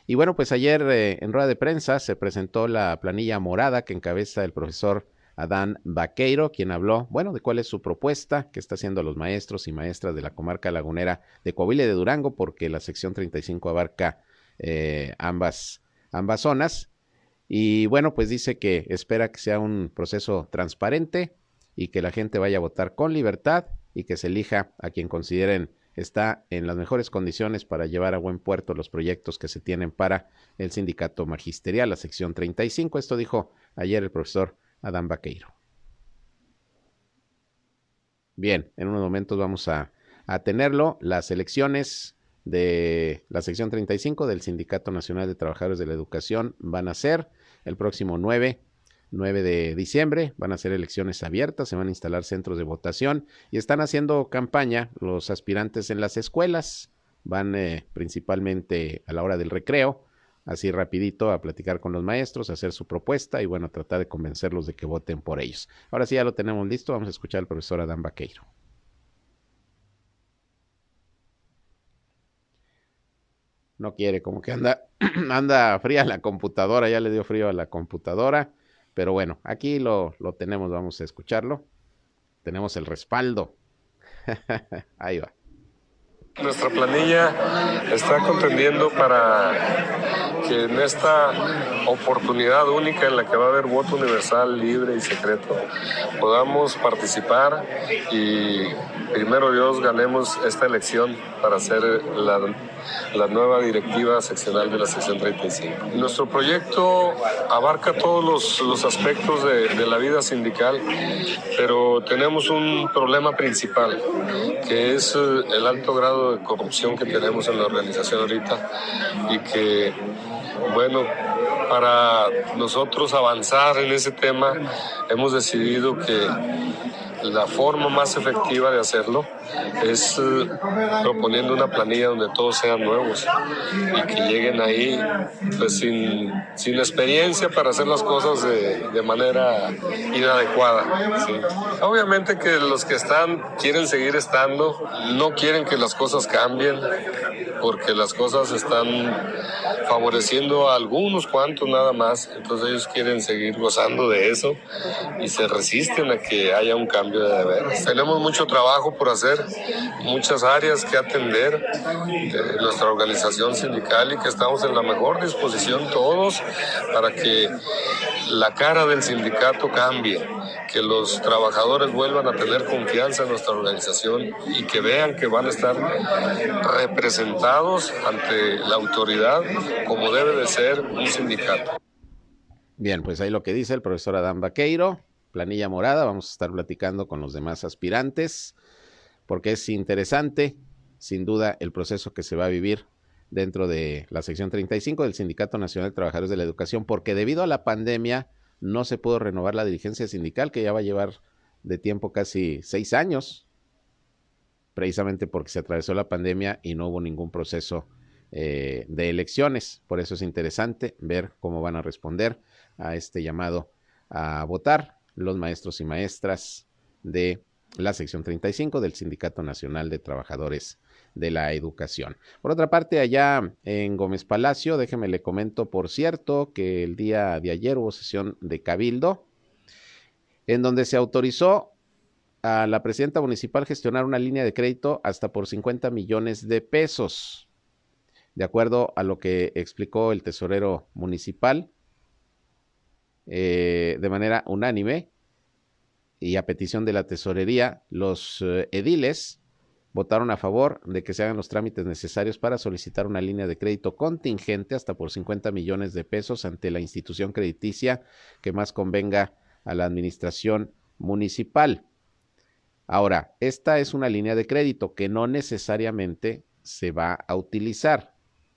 Y bueno, pues ayer eh, en rueda de prensa se presentó la planilla morada que encabeza el profesor Adán Vaqueiro, quien habló, bueno, de cuál es su propuesta que está haciendo los maestros y maestras de la comarca lagunera de Coahuila de Durango, porque la sección 35 abarca eh, ambas, ambas zonas. Y bueno, pues dice que espera que sea un proceso transparente y que la gente vaya a votar con libertad y que se elija a quien consideren está en las mejores condiciones para llevar a buen puerto los proyectos que se tienen para el sindicato magisterial, la sección 35. Esto dijo ayer el profesor Adán Vaqueiro. Bien, en unos momentos vamos a, a tenerlo. Las elecciones de la sección 35 del Sindicato Nacional de Trabajadores de la Educación van a ser el próximo 9, 9 de diciembre. Van a ser elecciones abiertas, se van a instalar centros de votación y están haciendo campaña los aspirantes en las escuelas. Van eh, principalmente a la hora del recreo así rapidito a platicar con los maestros, hacer su propuesta y bueno, tratar de convencerlos de que voten por ellos. Ahora sí ya lo tenemos listo, vamos a escuchar al profesor Adán Vaqueiro. No quiere, como que anda, anda fría la computadora, ya le dio frío a la computadora, pero bueno, aquí lo, lo tenemos, vamos a escucharlo. Tenemos el respaldo. Ahí va. Nuestra planilla está contendiendo para que en esta oportunidad única en la que va a haber voto universal, libre y secreto, podamos participar y primero Dios ganemos esta elección para ser la, la nueva directiva seccional de la sección 35. Nuestro proyecto abarca todos los, los aspectos de, de la vida sindical, pero tenemos un problema principal, que es el alto grado de corrupción que tenemos en la organización ahorita y que, bueno, para nosotros avanzar en ese tema hemos decidido que la forma más efectiva de hacerlo es eh, proponiendo una planilla donde todos sean nuevos y que lleguen ahí pues sin, sin experiencia para hacer las cosas de, de manera inadecuada. Obviamente que los que están quieren seguir estando, no quieren que las cosas cambien porque las cosas están favoreciendo a algunos cuantos nada más, entonces ellos quieren seguir gozando de eso y se resisten a que haya un cambio de. Tenemos mucho trabajo por hacer, muchas áreas que atender de nuestra organización sindical y que estamos en la mejor disposición todos para que la cara del sindicato cambie, que los trabajadores vuelvan a tener confianza en nuestra organización y que vean que van a estar representados ante la autoridad como debe de ser un sindicato. Bien, pues ahí lo que dice el profesor Adán Vaqueiro, planilla morada, vamos a estar platicando con los demás aspirantes, porque es interesante, sin duda, el proceso que se va a vivir dentro de la sección 35 del Sindicato Nacional de Trabajadores de la Educación, porque debido a la pandemia no se pudo renovar la dirigencia sindical, que ya va a llevar de tiempo casi seis años, precisamente porque se atravesó la pandemia y no hubo ningún proceso eh, de elecciones. Por eso es interesante ver cómo van a responder a este llamado a votar los maestros y maestras de la sección 35 del Sindicato Nacional de Trabajadores de la Educación. Por otra parte, allá en Gómez Palacio, déjeme le comento, por cierto, que el día de ayer hubo sesión de Cabildo, en donde se autorizó a la presidenta municipal gestionar una línea de crédito hasta por 50 millones de pesos. De acuerdo a lo que explicó el tesorero municipal, eh, de manera unánime y a petición de la tesorería, los eh, ediles votaron a favor de que se hagan los trámites necesarios para solicitar una línea de crédito contingente hasta por 50 millones de pesos ante la institución crediticia que más convenga a la administración municipal. Ahora, esta es una línea de crédito que no necesariamente se va a utilizar.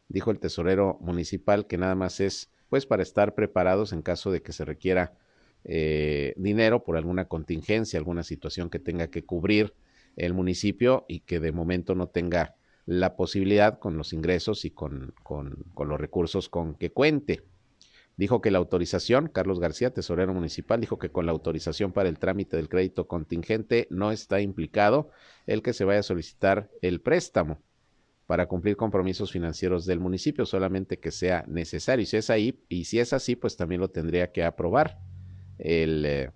Dijo el tesorero municipal que nada más es pues para estar preparados en caso de que se requiera eh, dinero por alguna contingencia, alguna situación que tenga que cubrir el municipio y que de momento no tenga la posibilidad con los ingresos y con, con, con los recursos con que cuente. Dijo que la autorización, Carlos García, tesorero municipal, dijo que con la autorización para el trámite del crédito contingente no está implicado el que se vaya a solicitar el préstamo para cumplir compromisos financieros del municipio, solamente que sea necesario. Y si es ahí, y si es así, pues también lo tendría que aprobar el, eh,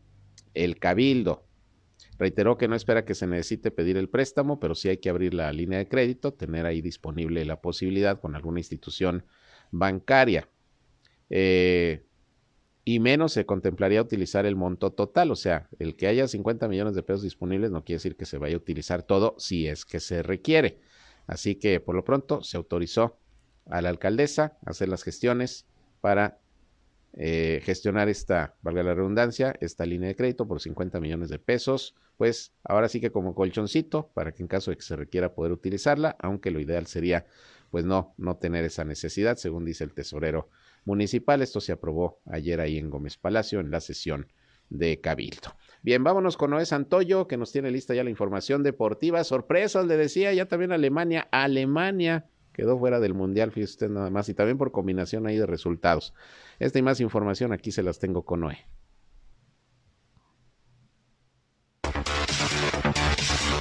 el cabildo. Reiteró que no espera que se necesite pedir el préstamo, pero sí hay que abrir la línea de crédito, tener ahí disponible la posibilidad con alguna institución bancaria. Eh, y menos se contemplaría utilizar el monto total, o sea, el que haya 50 millones de pesos disponibles no quiere decir que se vaya a utilizar todo si es que se requiere. Así que por lo pronto se autorizó a la alcaldesa a hacer las gestiones para eh, gestionar esta, valga la redundancia, esta línea de crédito por 50 millones de pesos. Pues ahora sí que como colchoncito para que en caso de que se requiera poder utilizarla, aunque lo ideal sería pues no, no tener esa necesidad, según dice el tesorero municipal. Esto se aprobó ayer ahí en Gómez Palacio en la sesión de Cabildo. Bien, vámonos con Noé Santoyo, que nos tiene lista ya la información deportiva. Sorpresas, le decía, ya también Alemania, Alemania quedó fuera del Mundial, fíjese usted nada más, y también por combinación ahí de resultados. Esta y más información aquí se las tengo con Noé.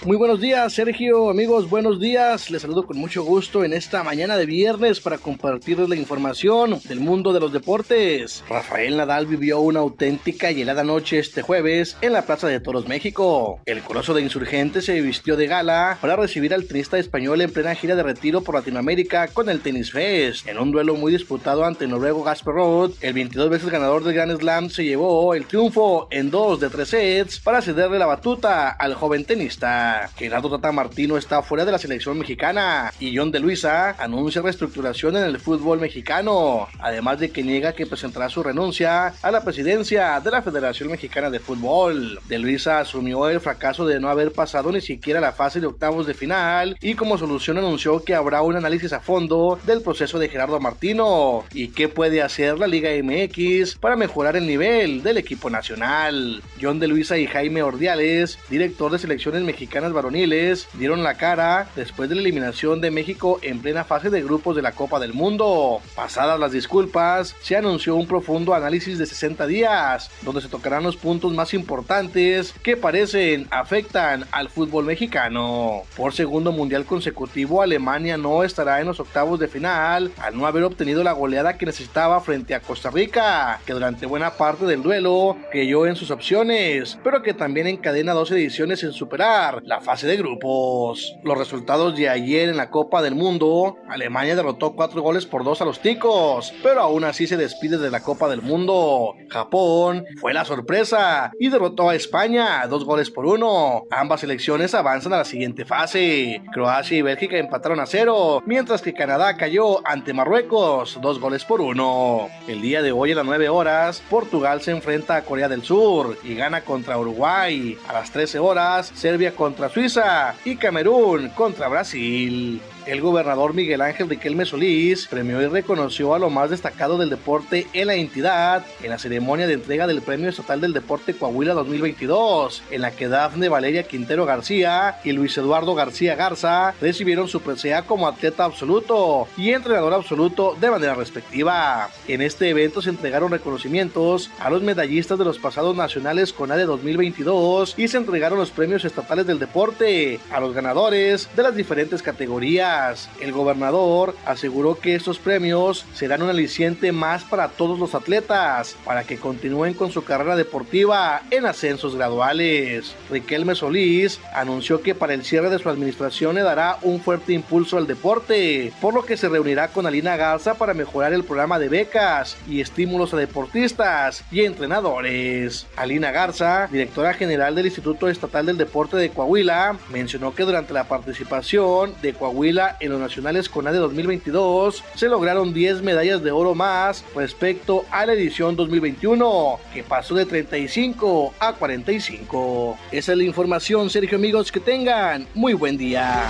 Muy buenos días, Sergio, amigos, buenos días. Les saludo con mucho gusto en esta mañana de viernes para compartirles la información del mundo de los deportes. Rafael Nadal vivió una auténtica y helada noche este jueves en la Plaza de Toros México. El coloso de insurgentes se vistió de gala para recibir al tenista español en plena gira de retiro por Latinoamérica con el Tennis Fest. En un duelo muy disputado ante el noruego Gasper Roth, el 22 veces ganador del Grand Slam se llevó el triunfo en dos de tres sets para cederle la batuta al joven tenista. Gerardo Tata Martino está fuera de la selección mexicana y John de Luisa anuncia reestructuración en el fútbol mexicano, además de que niega que presentará su renuncia a la presidencia de la Federación Mexicana de Fútbol. De Luisa asumió el fracaso de no haber pasado ni siquiera la fase de octavos de final y como solución anunció que habrá un análisis a fondo del proceso de Gerardo Martino y qué puede hacer la Liga MX para mejorar el nivel del equipo nacional. John de Luisa y Jaime Ordiales, director de selecciones mexicanas varoniles dieron la cara después de la eliminación de México en plena fase de grupos de la Copa del Mundo. Pasadas las disculpas, se anunció un profundo análisis de 60 días, donde se tocarán los puntos más importantes que parecen afectan al fútbol mexicano. Por segundo mundial consecutivo, Alemania no estará en los octavos de final al no haber obtenido la goleada que necesitaba frente a Costa Rica, que durante buena parte del duelo creyó en sus opciones, pero que también encadena dos ediciones en superar la fase de grupos. Los resultados de ayer en la Copa del Mundo, Alemania derrotó 4 goles por 2 a los ticos, pero aún así se despide de la Copa del Mundo. Japón fue la sorpresa y derrotó a España 2 goles por 1. Ambas selecciones avanzan a la siguiente fase. Croacia y Bélgica empataron a 0, mientras que Canadá cayó ante Marruecos 2 goles por 1. El día de hoy a las 9 horas, Portugal se enfrenta a Corea del Sur y gana contra Uruguay. A las 13 horas, Serbia contra Suiza y Camerún contra Brasil. El gobernador Miguel Ángel Riquelme Solís premió y reconoció a lo más destacado del deporte en la entidad en la ceremonia de entrega del Premio Estatal del Deporte Coahuila 2022, en la que Dafne Valeria Quintero García y Luis Eduardo García Garza recibieron su presea como atleta absoluto y entrenador absoluto de manera respectiva. En este evento se entregaron reconocimientos a los medallistas de los pasados nacionales con ADE 2022 y se entregaron los premios estatales del deporte a los ganadores de las diferentes categorías el gobernador aseguró que estos premios serán un aliciente más para todos los atletas para que continúen con su carrera deportiva en ascensos graduales. Riquelme Solís anunció que para el cierre de su administración le dará un fuerte impulso al deporte, por lo que se reunirá con Alina Garza para mejorar el programa de becas y estímulos a deportistas y entrenadores. Alina Garza, directora general del Instituto Estatal del Deporte de Coahuila, mencionó que durante la participación de Coahuila en los nacionales CONADE 2022 se lograron 10 medallas de oro más respecto a la edición 2021, que pasó de 35 a 45. Esa es la información, Sergio amigos, que tengan muy buen día.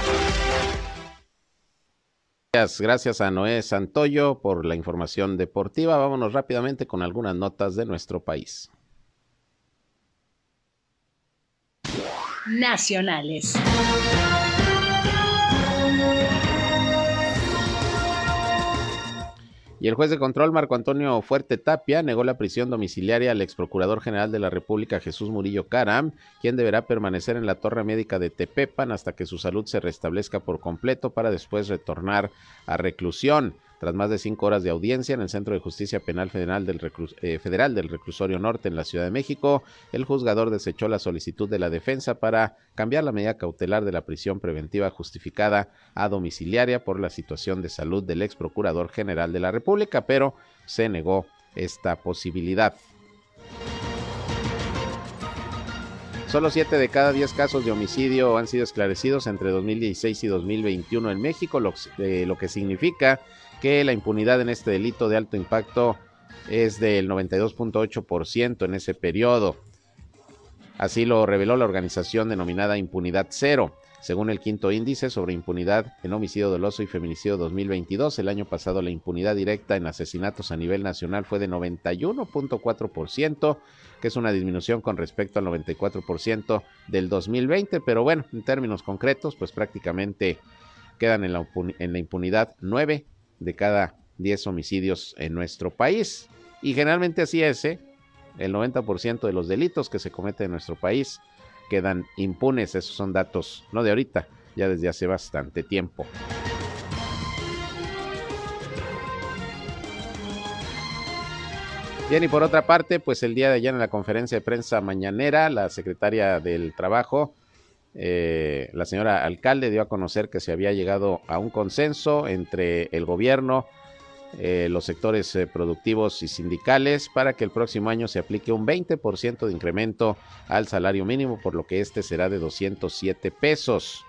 Gracias a Noé Santoyo por la información deportiva. Vámonos rápidamente con algunas notas de nuestro país. Nacionales. Y el juez de control Marco Antonio Fuerte Tapia negó la prisión domiciliaria al ex procurador general de la República Jesús Murillo Caram, quien deberá permanecer en la torre médica de Tepepan hasta que su salud se restablezca por completo para después retornar a reclusión. Tras más de cinco horas de audiencia en el Centro de Justicia Penal Federal del, eh, Federal del Reclusorio Norte en la Ciudad de México, el juzgador desechó la solicitud de la defensa para cambiar la medida cautelar de la prisión preventiva justificada a domiciliaria por la situación de salud del ex procurador general de la República, pero se negó esta posibilidad. Solo 7 de cada 10 casos de homicidio han sido esclarecidos entre 2016 y 2021 en México, lo, eh, lo que significa que la impunidad en este delito de alto impacto es del 92.8% en ese periodo. Así lo reveló la organización denominada Impunidad Cero. Según el quinto índice sobre impunidad en homicidio doloso y feminicidio 2022, el año pasado la impunidad directa en asesinatos a nivel nacional fue de 91.4%, que es una disminución con respecto al 94% del 2020, pero bueno, en términos concretos, pues prácticamente quedan en la, en la impunidad 9 de cada 10 homicidios en nuestro país. Y generalmente así es, ¿eh? el 90% de los delitos que se cometen en nuestro país quedan impunes. Esos son datos, no de ahorita, ya desde hace bastante tiempo. Bien, y por otra parte, pues el día de ayer en la conferencia de prensa mañanera, la secretaria del Trabajo, eh, la señora alcalde dio a conocer que se había llegado a un consenso entre el gobierno, eh, los sectores eh, productivos y sindicales para que el próximo año se aplique un 20% de incremento al salario mínimo, por lo que este será de 207 pesos.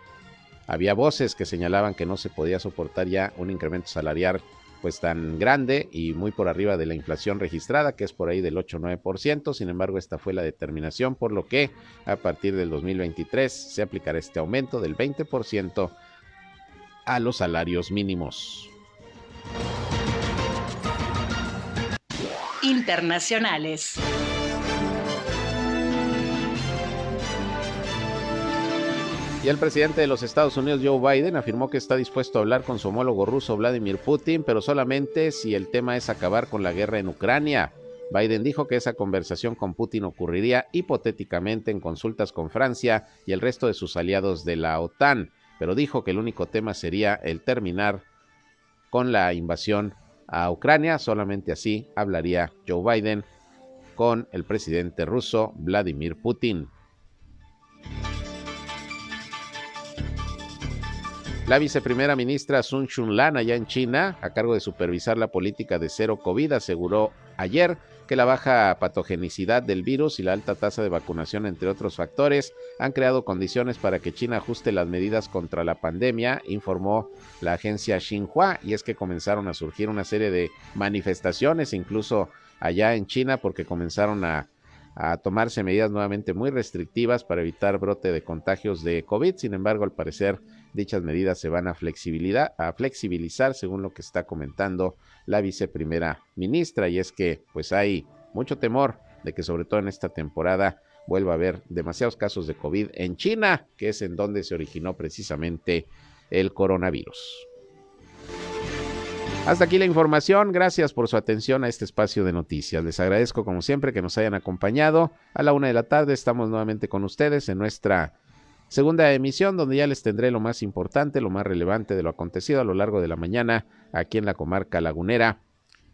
Había voces que señalaban que no se podía soportar ya un incremento salarial pues tan grande y muy por arriba de la inflación registrada, que es por ahí del 8-9%. Sin embargo, esta fue la determinación, por lo que a partir del 2023 se aplicará este aumento del 20% a los salarios mínimos. Internacionales. Y el presidente de los Estados Unidos, Joe Biden, afirmó que está dispuesto a hablar con su homólogo ruso, Vladimir Putin, pero solamente si el tema es acabar con la guerra en Ucrania. Biden dijo que esa conversación con Putin ocurriría hipotéticamente en consultas con Francia y el resto de sus aliados de la OTAN, pero dijo que el único tema sería el terminar con la invasión a Ucrania. Solamente así hablaría Joe Biden con el presidente ruso Vladimir Putin. La viceprimera ministra Sun Chunlan, allá en China, a cargo de supervisar la política de cero COVID, aseguró ayer que la baja patogenicidad del virus y la alta tasa de vacunación, entre otros factores, han creado condiciones para que China ajuste las medidas contra la pandemia, informó la agencia Xinhua, y es que comenzaron a surgir una serie de manifestaciones, incluso allá en China, porque comenzaron a, a tomarse medidas nuevamente muy restrictivas para evitar brote de contagios de COVID. Sin embargo, al parecer, dichas medidas se van a, flexibilidad, a flexibilizar, según lo que está comentando la viceprimera ministra, y es que pues hay mucho temor de que sobre todo en esta temporada vuelva a haber demasiados casos de COVID en China, que es en donde se originó precisamente el coronavirus. Hasta aquí la información, gracias por su atención a este espacio de noticias. Les agradezco como siempre que nos hayan acompañado. A la una de la tarde estamos nuevamente con ustedes en nuestra segunda emisión donde ya les tendré lo más importante, lo más relevante de lo acontecido a lo largo de la mañana aquí en la comarca lagunera,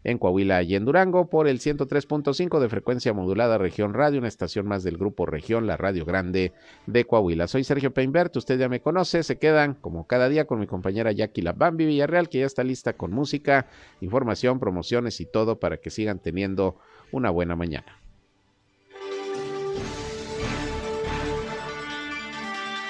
en Coahuila y en Durango, por el 103.5 de frecuencia modulada Región Radio, una estación más del grupo Región, la Radio Grande de Coahuila. Soy Sergio Peinbert, usted ya me conoce, se quedan como cada día con mi compañera Jackie Bambi Villarreal, que ya está lista con música, información, promociones y todo para que sigan teniendo una buena mañana.